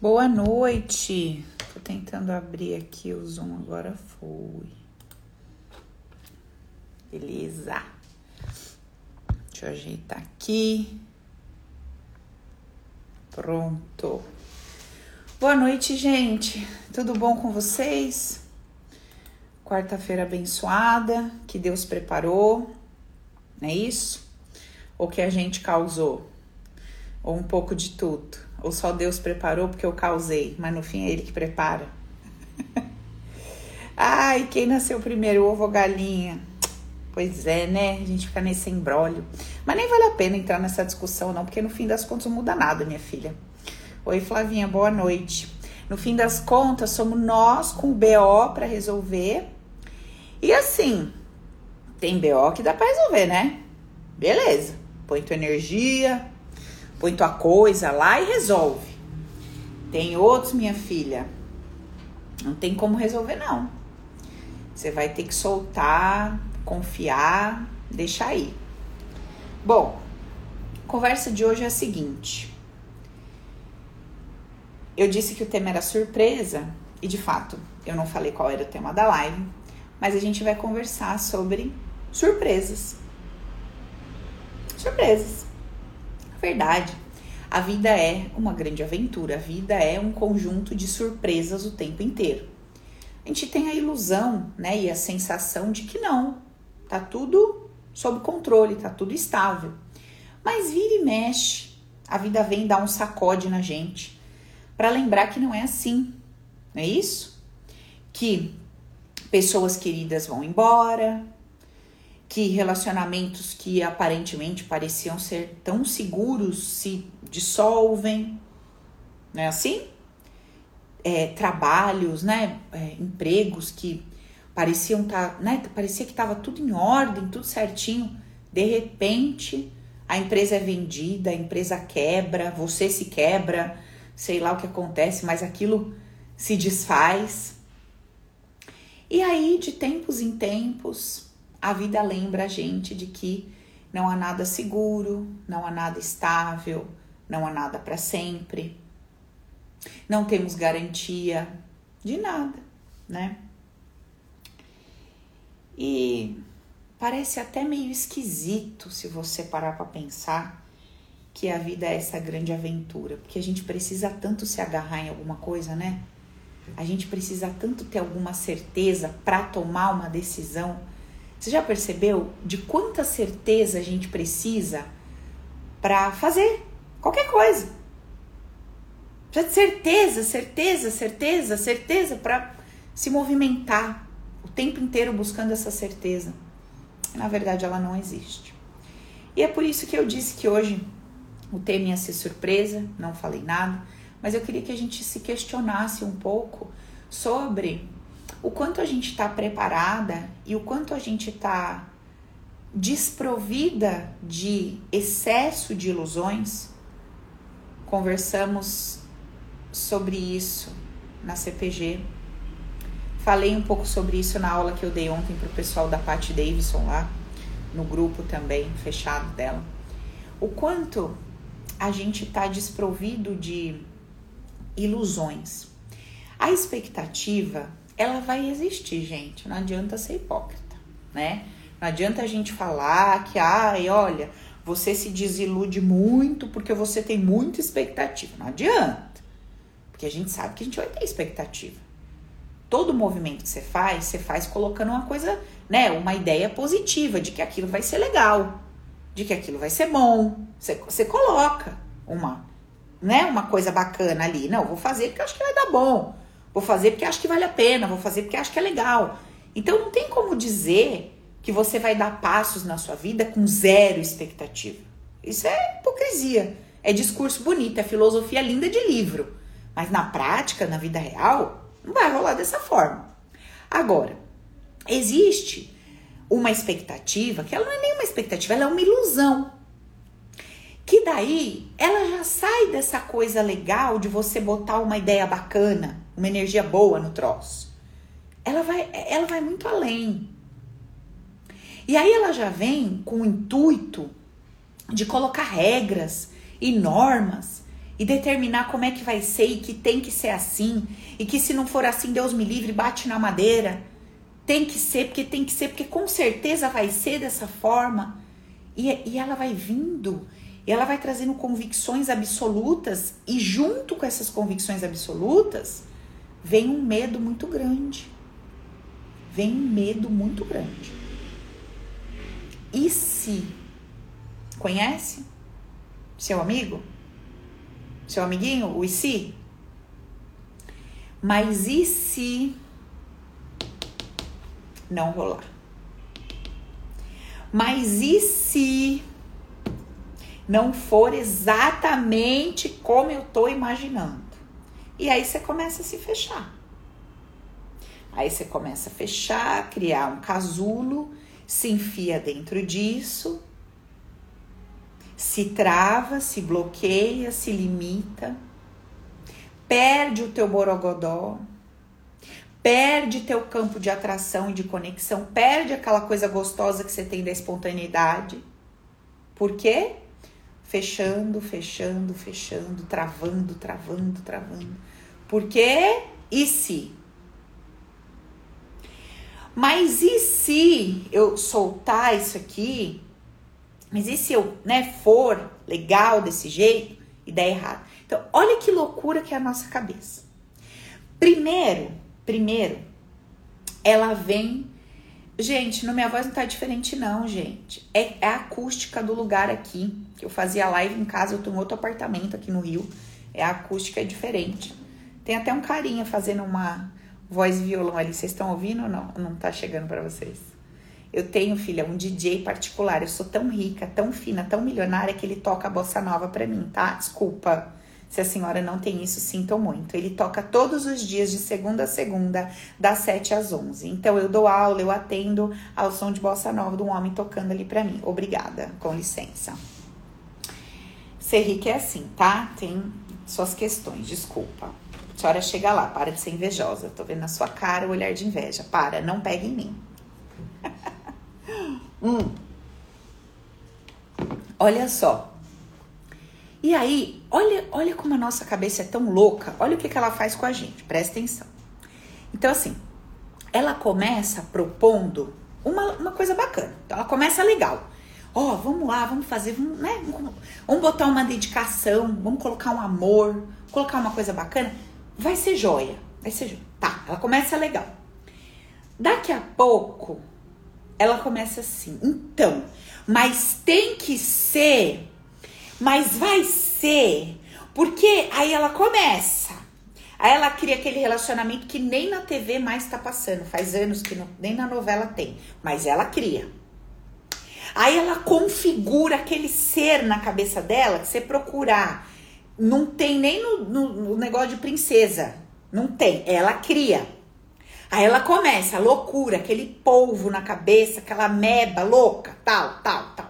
Boa noite. Tô tentando abrir aqui o Zoom agora foi. Beleza. Deixa eu ajeitar aqui. Pronto. Boa noite, gente. Tudo bom com vocês? Quarta-feira abençoada, que Deus preparou, não é isso? Ou que a gente causou? Ou um pouco de tudo? Ou só Deus preparou porque eu causei, mas no fim é Ele que prepara? Ai, quem nasceu primeiro, ovo ou galinha? Pois é, né? A gente fica nesse embrólio. Mas nem vale a pena entrar nessa discussão, não, porque no fim das contas não muda nada, minha filha. Oi, Flavinha, boa noite. No fim das contas, somos nós com o BO para resolver e assim, tem BO que dá pra resolver, né? Beleza. Põe tua energia, põe tua coisa lá e resolve. Tem outros, minha filha, não tem como resolver, não. Você vai ter que soltar, confiar, deixar aí. Bom, a conversa de hoje é a seguinte. Eu disse que o tema era surpresa e de fato eu não falei qual era o tema da live, mas a gente vai conversar sobre surpresas. Surpresas. Verdade. A vida é uma grande aventura, a vida é um conjunto de surpresas o tempo inteiro. A gente tem a ilusão, né, e a sensação de que não, tá tudo sob controle, tá tudo estável. Mas vira e mexe, a vida vem dar um sacode na gente para lembrar que não é assim, não é isso? Que pessoas queridas vão embora, que relacionamentos que aparentemente pareciam ser tão seguros se dissolvem, não é assim? É, trabalhos, né, é, empregos que pareciam tá, né, parecia que estava tudo em ordem, tudo certinho, de repente a empresa é vendida, a empresa quebra, você se quebra, sei lá o que acontece, mas aquilo se desfaz. E aí, de tempos em tempos, a vida lembra a gente de que não há nada seguro, não há nada estável, não há nada para sempre. Não temos garantia de nada, né? E parece até meio esquisito se você parar para pensar que a vida é essa grande aventura, porque a gente precisa tanto se agarrar em alguma coisa, né? A gente precisa tanto ter alguma certeza para tomar uma decisão. Você já percebeu de quanta certeza a gente precisa para fazer qualquer coisa? Precisa de certeza, certeza, certeza, certeza para se movimentar o tempo inteiro buscando essa certeza. Na verdade, ela não existe. E é por isso que eu disse que hoje o tema ia ser surpresa, não falei nada mas eu queria que a gente se questionasse um pouco sobre o quanto a gente está preparada e o quanto a gente está desprovida de excesso de ilusões. Conversamos sobre isso na CPG. Falei um pouco sobre isso na aula que eu dei ontem para o pessoal da Pat Davidson lá, no grupo também fechado dela. O quanto a gente está desprovido de ilusões. A expectativa, ela vai existir, gente. Não adianta ser hipócrita, né? Não adianta a gente falar que, ai, olha, você se desilude muito porque você tem muita expectativa. Não adianta. Porque a gente sabe que a gente vai ter expectativa. Todo movimento que você faz, você faz colocando uma coisa, né, uma ideia positiva de que aquilo vai ser legal, de que aquilo vai ser bom. Você, você coloca uma né, uma coisa bacana ali. Não, vou fazer porque acho que vai dar bom. Vou fazer porque acho que vale a pena. Vou fazer porque acho que é legal. Então não tem como dizer que você vai dar passos na sua vida com zero expectativa. Isso é hipocrisia. É discurso bonito, é filosofia linda de livro. Mas na prática, na vida real, não vai rolar dessa forma. Agora, existe uma expectativa que ela não é nem uma expectativa, ela é uma ilusão que daí ela já sai dessa coisa legal de você botar uma ideia bacana, uma energia boa no troço. Ela vai, ela vai muito além. E aí ela já vem com o intuito de colocar regras e normas e determinar como é que vai ser e que tem que ser assim, e que se não for assim, Deus me livre, bate na madeira. Tem que ser, porque tem que ser, porque com certeza vai ser dessa forma. E, e ela vai vindo, e ela vai trazendo convicções absolutas, e junto com essas convicções absolutas, vem um medo muito grande. Vem um medo muito grande. E se? Conhece? Seu amigo? Seu amiguinho, o e se? Mas e se não rolar? Mas e se não for exatamente como eu tô imaginando? E aí você começa a se fechar. Aí você começa a fechar, criar um casulo, se enfia dentro disso se trava, se bloqueia, se limita, perde o teu borogodó, perde teu campo de atração e de conexão, perde aquela coisa gostosa que você tem da espontaneidade. Por quê? Fechando, fechando, fechando, travando, travando, travando. Por quê? E se? Mas e se eu soltar isso aqui mas e se eu, né, for legal desse jeito e der errado? Então, olha que loucura que é a nossa cabeça. Primeiro, primeiro, ela vem. Gente, no minha voz não tá diferente, não, gente. É, é a acústica do lugar aqui. Eu fazia live em casa, eu tenho outro apartamento aqui no Rio. É a acústica é diferente. Tem até um carinha fazendo uma voz violão ali. Vocês estão ouvindo ou não? Não tá chegando para vocês. Eu tenho, filha, um DJ particular. Eu sou tão rica, tão fina, tão milionária que ele toca a bossa nova pra mim, tá? Desculpa. Se a senhora não tem isso, sinto muito. Ele toca todos os dias, de segunda a segunda, das 7 às 11. Então eu dou aula, eu atendo ao som de bossa nova de um homem tocando ali pra mim. Obrigada, com licença. Ser rica é assim, tá? Tem suas questões, desculpa. A senhora chega lá, para de ser invejosa. Tô vendo na sua cara o olhar de inveja. Para, não pegue em mim. Hum. Olha só. E aí, olha, olha como a nossa cabeça é tão louca. Olha o que, que ela faz com a gente. Presta atenção. Então, assim, ela começa propondo uma, uma coisa bacana. Então, ela começa legal. Ó, oh, vamos lá, vamos fazer, vamos, né? Vamos botar uma dedicação, vamos colocar um amor, colocar uma coisa bacana. Vai ser joia. Vai ser joia. Tá, ela começa legal. Daqui a pouco, ela começa assim. Então, mas tem que ser, mas vai ser, porque aí ela começa. Aí ela cria aquele relacionamento que nem na TV mais tá passando. Faz anos que não, nem na novela tem, mas ela cria. Aí ela configura aquele ser na cabeça dela que você procurar. Não tem nem no, no, no negócio de princesa. Não tem. Ela cria. Aí ela começa, a loucura, aquele polvo na cabeça, aquela meba louca, tal, tal, tal.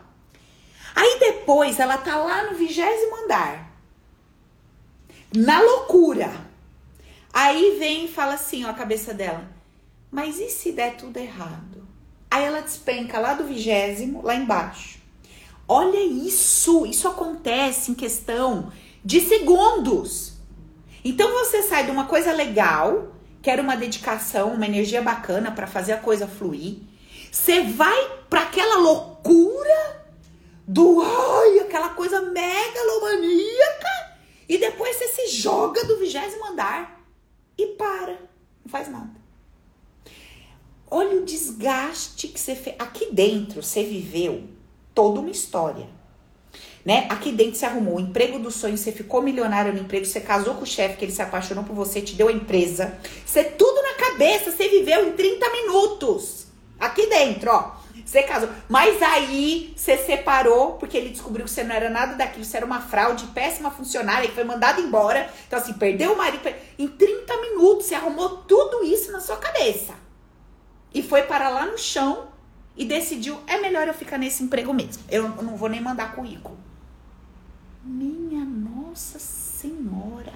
Aí depois ela tá lá no vigésimo andar, na loucura. Aí vem e fala assim, ó, a cabeça dela, mas e se der tudo errado? Aí ela despenca lá do vigésimo, lá embaixo. Olha isso, isso acontece em questão de segundos. Então você sai de uma coisa legal, quero uma dedicação, uma energia bacana para fazer a coisa fluir. Você vai para aquela loucura do ai, aquela coisa megalomaníaca e depois você se joga do vigésimo andar e para, não faz nada. Olha o desgaste que você fez. Aqui dentro você viveu toda uma história né? Aqui dentro você arrumou o emprego do sonho, você ficou milionário no emprego, você casou com o chefe que ele se apaixonou por você, te deu a empresa. Você tudo na cabeça, você viveu em 30 minutos. Aqui dentro, ó. Você casou. Mas aí você separou porque ele descobriu que você não era nada daquilo, você era uma fraude, péssima funcionária, e foi mandado embora. Então, assim, perdeu o marido. Em 30 minutos você arrumou tudo isso na sua cabeça. E foi para lá no chão e decidiu: é melhor eu ficar nesse emprego mesmo. Eu não vou nem mandar currículo. Minha Nossa Senhora.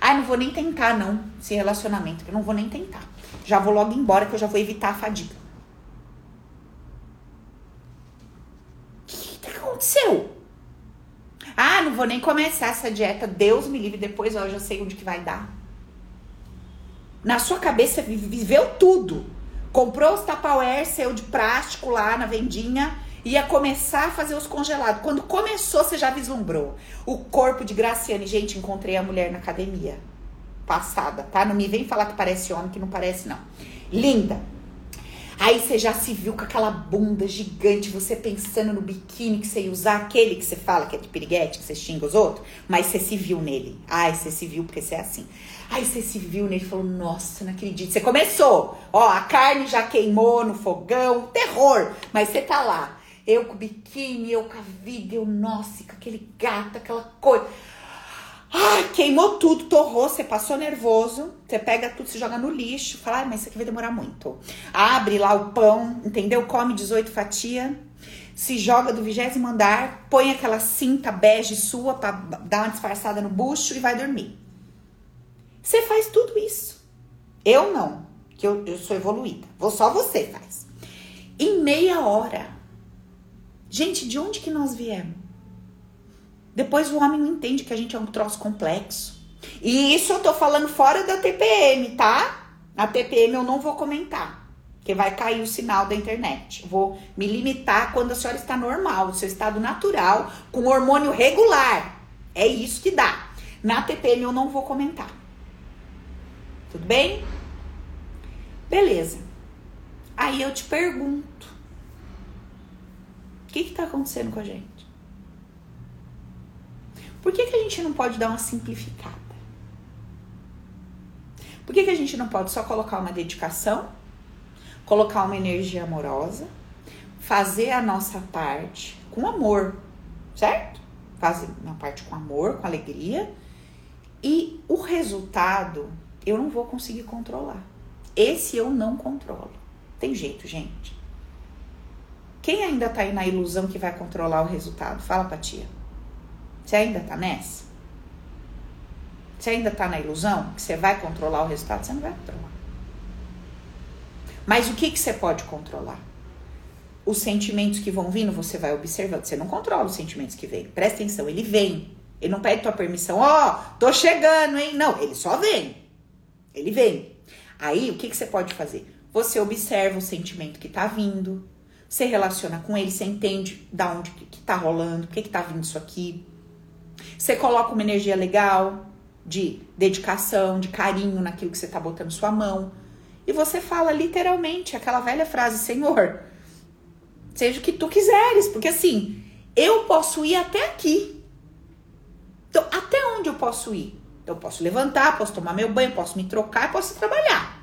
Ai, não vou nem tentar, não, esse relacionamento. Eu não vou nem tentar. Já vou logo embora que eu já vou evitar a fadiga. O que, que aconteceu? Ah, não vou nem começar essa dieta. Deus me livre, depois ó, eu já sei onde que vai dar. Na sua cabeça viveu tudo. Comprou os Tupperware seu de plástico lá na vendinha, ia começar a fazer os congelados. Quando começou, você já vislumbrou. O corpo de Graciane, gente, encontrei a mulher na academia. Passada, tá? Não me vem falar que parece homem, que não parece, não. Linda. Aí você já se viu com aquela bunda gigante, você pensando no biquíni que você ia usar, aquele que você fala que é de piriguete, que você xinga os outros, mas você se viu nele. Ai, você se viu porque você é assim. Aí você se viu nele e falou: Nossa, não acredito. Você começou, ó, a carne já queimou no fogão, terror, mas você tá lá. Eu com o biquíni, eu com a vida, eu, nossa, com aquele gato, aquela coisa. Ai, queimou tudo, torrou, você passou nervoso, você pega tudo, se joga no lixo, fala, ai, mas isso aqui vai demorar muito. Abre lá o pão, entendeu? Come 18 fatias, se joga do vigésimo andar, põe aquela cinta bege sua pra dar uma disfarçada no bucho e vai dormir. Você faz tudo isso. Eu não, que eu, eu sou evoluída. Vou só você faz. Em meia hora. Gente, de onde que nós viemos? Depois o homem não entende que a gente é um troço complexo. E isso eu tô falando fora da TPM, tá? A TPM eu não vou comentar, porque vai cair o sinal da internet. Vou me limitar quando a senhora está normal, o seu estado natural, com hormônio regular. É isso que dá. Na TPM eu não vou comentar. Tudo bem? Beleza. Aí eu te pergunto: o que está acontecendo com a gente? Por que, que a gente não pode dar uma simplificada? Por que, que a gente não pode só colocar uma dedicação, colocar uma energia amorosa, fazer a nossa parte com amor, certo? Fazer uma parte com amor, com alegria, e o resultado eu não vou conseguir controlar. Esse eu não controlo. Tem jeito, gente. Quem ainda tá aí na ilusão que vai controlar o resultado? Fala pra tia. Você ainda tá nessa? Você ainda tá na ilusão que você vai controlar o resultado? Você não vai controlar. Mas o que, que você pode controlar? Os sentimentos que vão vindo, você vai observando. Você não controla os sentimentos que vêm. Presta atenção, ele vem. Ele não pede tua permissão. Ó, oh, tô chegando, hein? Não, ele só vem. Ele vem. Aí, o que, que você pode fazer? Você observa o sentimento que tá vindo. Você relaciona com ele, você entende da onde que, que tá rolando, por que, que tá vindo isso aqui. Você coloca uma energia legal de dedicação, de carinho naquilo que você está botando sua mão. E você fala literalmente aquela velha frase: Senhor, seja o que tu quiseres. Porque assim, eu posso ir até aqui. Então, até onde eu posso ir? Eu posso levantar, posso tomar meu banho, posso me trocar, posso trabalhar.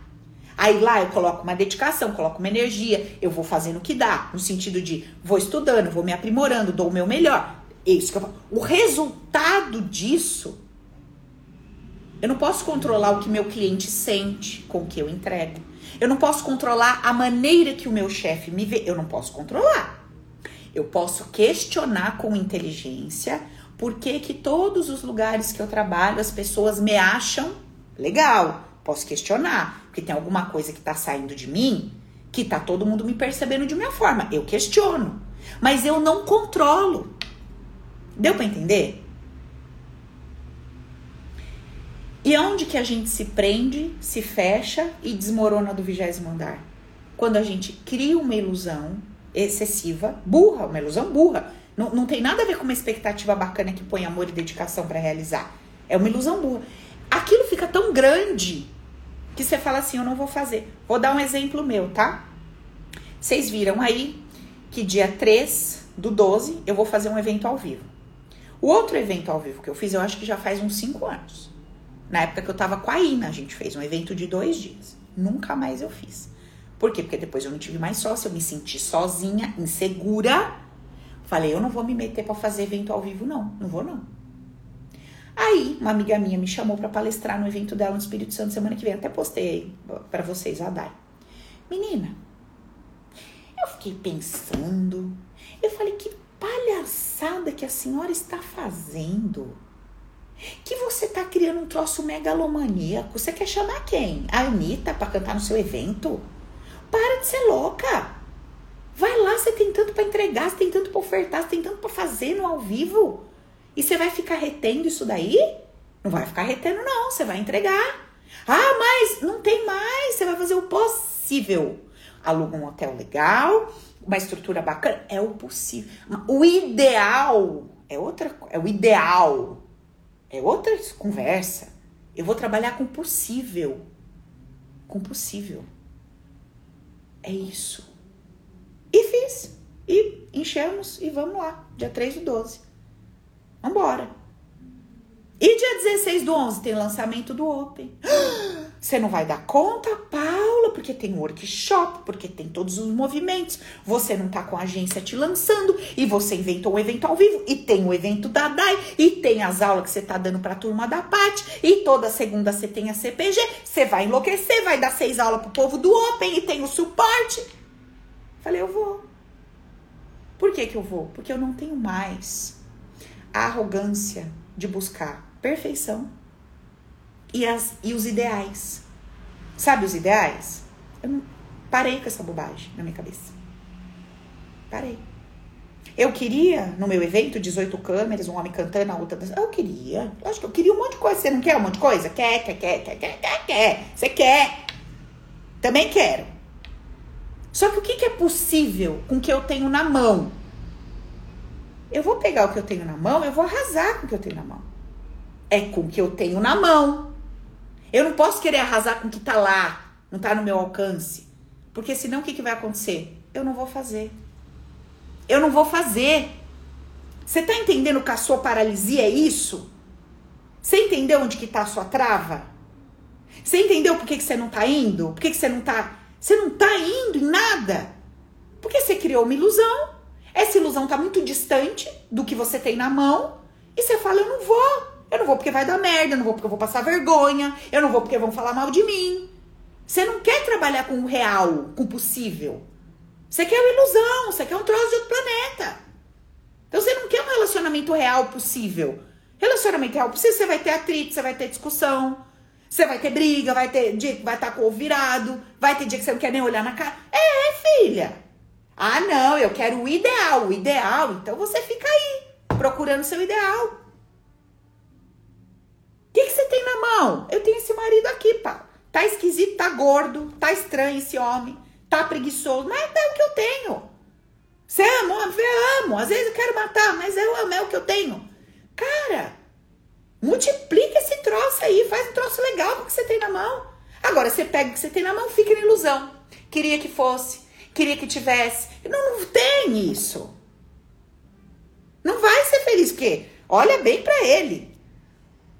Aí lá eu coloco uma dedicação, coloco uma energia, eu vou fazendo o que dá, no sentido de vou estudando, vou me aprimorando, dou o meu melhor. É isso que eu falo. O resultado disso, eu não posso controlar o que meu cliente sente com o que eu entrego. Eu não posso controlar a maneira que o meu chefe me vê. Eu não posso controlar. Eu posso questionar com inteligência por que, que todos os lugares que eu trabalho as pessoas me acham legal. Posso questionar, porque tem alguma coisa que tá saindo de mim que tá todo mundo me percebendo de minha forma. Eu questiono, mas eu não controlo. Deu para entender? E onde que a gente se prende, se fecha e desmorona do vigésimo andar? Quando a gente cria uma ilusão excessiva, burra, uma ilusão burra. Não, não tem nada a ver com uma expectativa bacana que põe amor e dedicação para realizar. É uma ilusão burra. Aquilo fica tão grande que você fala assim: eu não vou fazer. Vou dar um exemplo meu, tá? Vocês viram aí que dia 3 do 12 eu vou fazer um evento ao vivo. O outro evento ao vivo que eu fiz, eu acho que já faz uns 5 anos. Na época que eu tava com a Ina, a gente fez um evento de dois dias. Nunca mais eu fiz. Por quê? Porque depois eu não tive mais sócio, eu me senti sozinha, insegura. Falei, eu não vou me meter para fazer evento ao vivo, não. Não vou, não. Aí, uma amiga minha me chamou para palestrar no evento dela no Espírito Santo semana que vem. Até postei para vocês, a Dai. Menina, eu fiquei pensando. Eu falei, que palhaçada que a senhora está fazendo? Que você está criando um troço megalomaníaco. Você quer chamar quem? A Anitta para cantar no seu evento? Para de ser louca. Vai lá, você tem tanto para entregar, você tem tanto para ofertar, você tem tanto para fazer no ao vivo. E você vai ficar retendo isso daí? Não vai ficar retendo, não. Você vai entregar. Ah, mas não tem mais. Você vai fazer o possível. Aluga um hotel legal, uma estrutura bacana. É o possível. O ideal é outra É o ideal. É outra conversa. Eu vou trabalhar com possível. Com possível. É isso. E fiz. E enchemos e vamos lá. Dia 3 do 12. Vambora. E dia 16 do 11 tem lançamento do Open. Você não vai dar conta, Paula, porque tem workshop, porque tem todos os movimentos. Você não tá com a agência te lançando e você inventou um evento ao vivo e tem o evento da DAI e tem as aulas que você tá dando pra turma da Pati e toda segunda você tem a CPG. Você vai enlouquecer, vai dar seis aulas pro povo do Open e tem o suporte. Falei, eu vou. Por que que eu vou? Porque eu não tenho mais a arrogância de buscar perfeição e, as, e os ideais. Sabe os ideais? Eu não, parei com essa bobagem na minha cabeça. Parei. Eu queria, no meu evento, 18 câmeras, um homem cantando, a outra dançando. Eu queria. Acho que eu queria um monte de coisa. Você não quer um monte de coisa? Quer, quer, quer, quer, quer, quer, quer. Você quer. Também quero. Só que o que, que é possível com o que eu tenho na mão? Eu vou pegar o que eu tenho na mão, eu vou arrasar com o que eu tenho na mão. É com o que eu tenho na mão. Eu não posso querer arrasar com o que tá lá, não tá no meu alcance. Porque senão o que, que vai acontecer? Eu não vou fazer. Eu não vou fazer. Você tá entendendo que a sua paralisia é isso? Você entendeu onde que tá a sua trava? Você entendeu por que, que você não tá indo? Por que, que você não tá. Você não tá indo em nada? Porque você criou uma ilusão. Essa ilusão tá muito distante do que você tem na mão. E você fala, eu não vou. Eu não vou porque vai dar merda, eu não vou porque eu vou passar vergonha, eu não vou porque vão falar mal de mim. Você não quer trabalhar com o real, com o possível. Você quer uma ilusão, você quer um troço de outro planeta. Então você não quer um relacionamento real possível. Relacionamento real possível, você vai ter atrito, você vai ter discussão, você vai ter briga, vai ter dia que vai estar com o virado, vai ter dia que você não quer nem olhar na cara. É, filha. Ah, não, eu quero o ideal, o ideal. Então você fica aí, procurando seu ideal. O que, que você tem na mão? Eu tenho esse marido aqui, pá. Tá esquisito, tá gordo, tá estranho esse homem, tá preguiçoso, mas é o que eu tenho. Você ama? Eu amo. Às vezes eu quero matar, mas eu amo, é o que eu tenho. Cara, multiplica esse troço aí, faz um troço legal com o que você tem na mão. Agora, você pega o que você tem na mão, fica na ilusão. Queria que fosse, queria que tivesse. Não, não tem isso. Não vai ser feliz, porque olha bem para ele.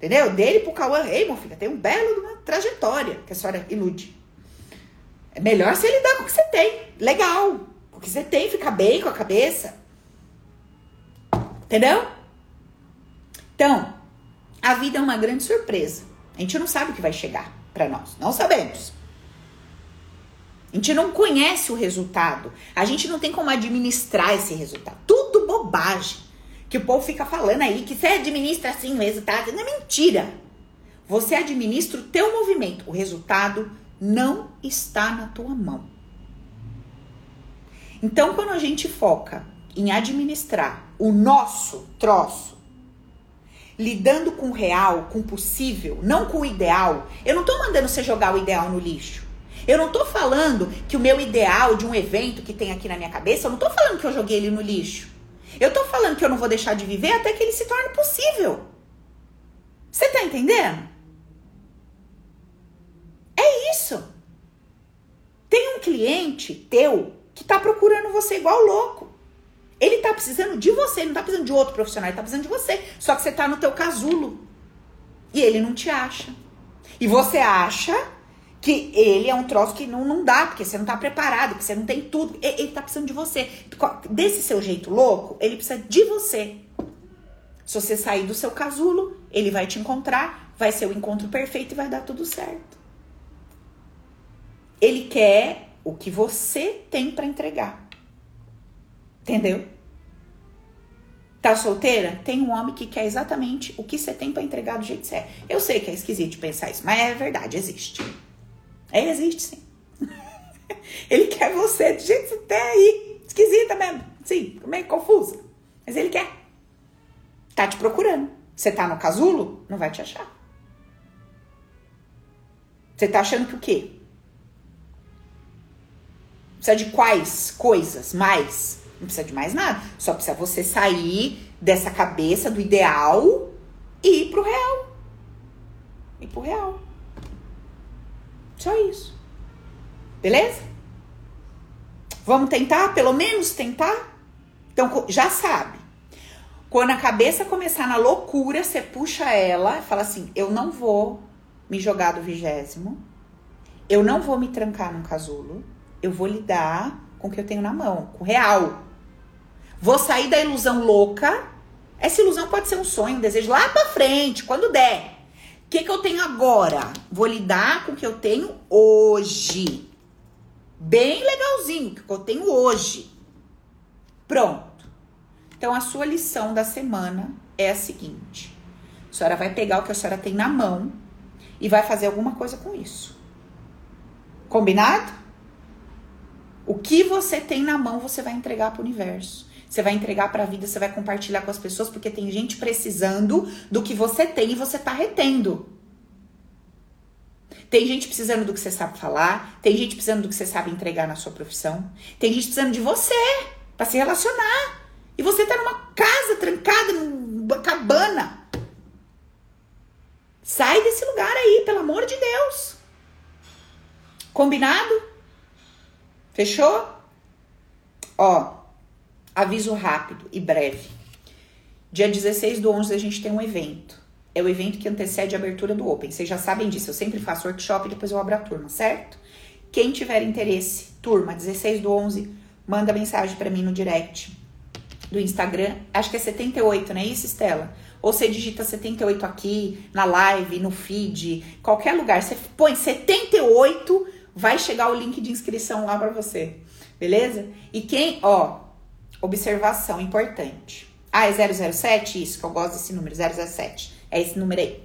Entendeu? Dele pro Cauã Raymond, filha, tem um belo uma trajetória que a senhora ilude. É melhor você lidar com o que você tem. Legal. O que você tem, fica bem com a cabeça. Entendeu? Então, a vida é uma grande surpresa. A gente não sabe o que vai chegar para nós. Não sabemos. A gente não conhece o resultado. A gente não tem como administrar esse resultado. Tudo bobagem que o povo fica falando aí que você administra assim o resultado. Não é mentira. Você administra o teu movimento. O resultado não está na tua mão. Então, quando a gente foca em administrar o nosso troço, lidando com o real, com o possível, não com o ideal, eu não tô mandando você jogar o ideal no lixo. Eu não tô falando que o meu ideal de um evento que tem aqui na minha cabeça, eu não tô falando que eu joguei ele no lixo. Eu tô falando que eu não vou deixar de viver até que ele se torne possível. Você tá entendendo? É isso. Tem um cliente teu que tá procurando você igual louco. Ele tá precisando de você, não tá precisando de outro profissional, ele tá precisando de você. Só que você tá no teu casulo. E ele não te acha. E você acha que ele é um troço que não, não dá, porque você não tá preparado, porque você não tem tudo. Ele, ele tá precisando de você. Desse seu jeito louco, ele precisa de você. Se você sair do seu casulo, ele vai te encontrar, vai ser o encontro perfeito e vai dar tudo certo. Ele quer o que você tem para entregar. Entendeu? Tá solteira? Tem um homem que quer exatamente o que você tem para entregar do jeito você é. Eu sei que é esquisito pensar isso, mas é verdade, existe. É, existe sim. ele quer você do jeito você tá aí. Esquisita mesmo. Sim, meio confusa. Mas ele quer. Tá te procurando. Você tá no casulo? Não vai te achar. Você tá achando que o quê? Precisa de quais coisas mais? Não precisa de mais nada. Só precisa você sair dessa cabeça do ideal e ir pro real. Ir pro real. Só isso. Beleza? Vamos tentar? Pelo menos tentar? Então, já sabe. Quando a cabeça começar na loucura, você puxa ela e fala assim: eu não vou me jogar do vigésimo, eu não vou me trancar num casulo, eu vou lidar com o que eu tenho na mão, com o real. Vou sair da ilusão louca. Essa ilusão pode ser um sonho, um desejo lá pra frente, quando der. O que, que eu tenho agora? Vou lidar com o que eu tenho hoje. Bem legalzinho, que eu tenho hoje. Pronto. Então, a sua lição da semana é a seguinte: a senhora vai pegar o que a senhora tem na mão e vai fazer alguma coisa com isso. Combinado? O que você tem na mão, você vai entregar para o universo. Você vai entregar para a vida, você vai compartilhar com as pessoas, porque tem gente precisando do que você tem e você tá retendo. Tem gente precisando do que você sabe falar, tem gente precisando do que você sabe entregar na sua profissão, tem gente precisando de você para se relacionar. E você tá numa casa trancada, numa cabana. Sai desse lugar aí, pelo amor de Deus. Combinado? Fechou? Ó, aviso rápido e breve. Dia 16 do 11 a gente tem um evento. É o evento que antecede a abertura do Open. Vocês já sabem disso. Eu sempre faço workshop e depois eu abro a turma, certo? Quem tiver interesse, turma, 16 do 11, manda mensagem para mim no direct do Instagram. Acho que é 78, não é isso, Estela? Ou você digita 78 aqui, na live, no feed, qualquer lugar. Você põe 78, vai chegar o link de inscrição lá para você. Beleza? E quem, ó, observação importante. Ah, é 007? Isso, que eu gosto desse número, 007. É esse número aí.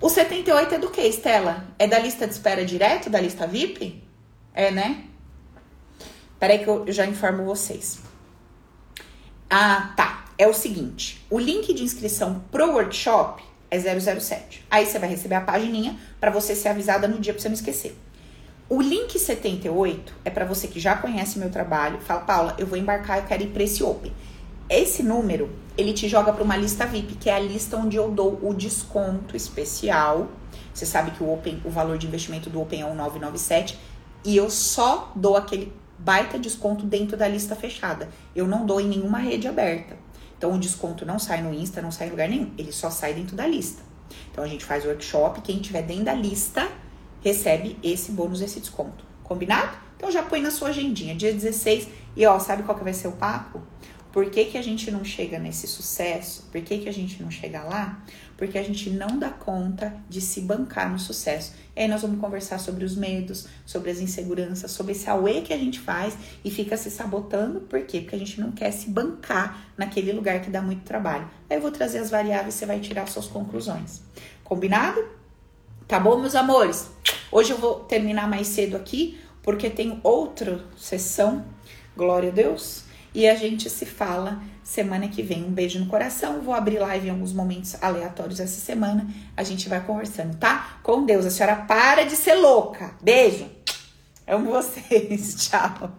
O 78 é do que, Estela? É da lista de espera direto, da lista VIP? É, né? Peraí que eu já informo vocês. Ah, tá. É o seguinte: o link de inscrição pro workshop é 007. Aí você vai receber a pagininha para você ser avisada no dia para você não esquecer. O link 78 é para você que já conhece meu trabalho, fala, Paula, eu vou embarcar, eu quero ir para esse Open. Esse número, ele te joga para uma lista VIP, que é a lista onde eu dou o desconto especial. Você sabe que o Open, o valor de investimento do Open é 1997 e eu só dou aquele baita desconto dentro da lista fechada. Eu não dou em nenhuma rede aberta. Então o desconto não sai no Insta, não sai em lugar nenhum, ele só sai dentro da lista. Então a gente faz o workshop, quem tiver dentro da lista recebe esse bônus, esse desconto. Combinado? Então já põe na sua agendinha, dia 16. E ó, sabe qual que vai ser o papo? Por que, que a gente não chega nesse sucesso? Por que, que a gente não chega lá? Porque a gente não dá conta de se bancar no sucesso. E aí nós vamos conversar sobre os medos, sobre as inseguranças, sobre esse auê que a gente faz e fica se sabotando. Por quê? Porque a gente não quer se bancar naquele lugar que dá muito trabalho. Aí eu vou trazer as variáveis e você vai tirar suas conclusões. Combinado? Tá bom, meus amores? Hoje eu vou terminar mais cedo aqui, porque tem outra sessão. Glória a Deus e a gente se fala semana que vem. Um beijo no coração. Vou abrir live em alguns momentos aleatórios essa semana. A gente vai conversando, tá? Com Deus. A senhora para de ser louca. Beijo. Amo vocês. Tchau.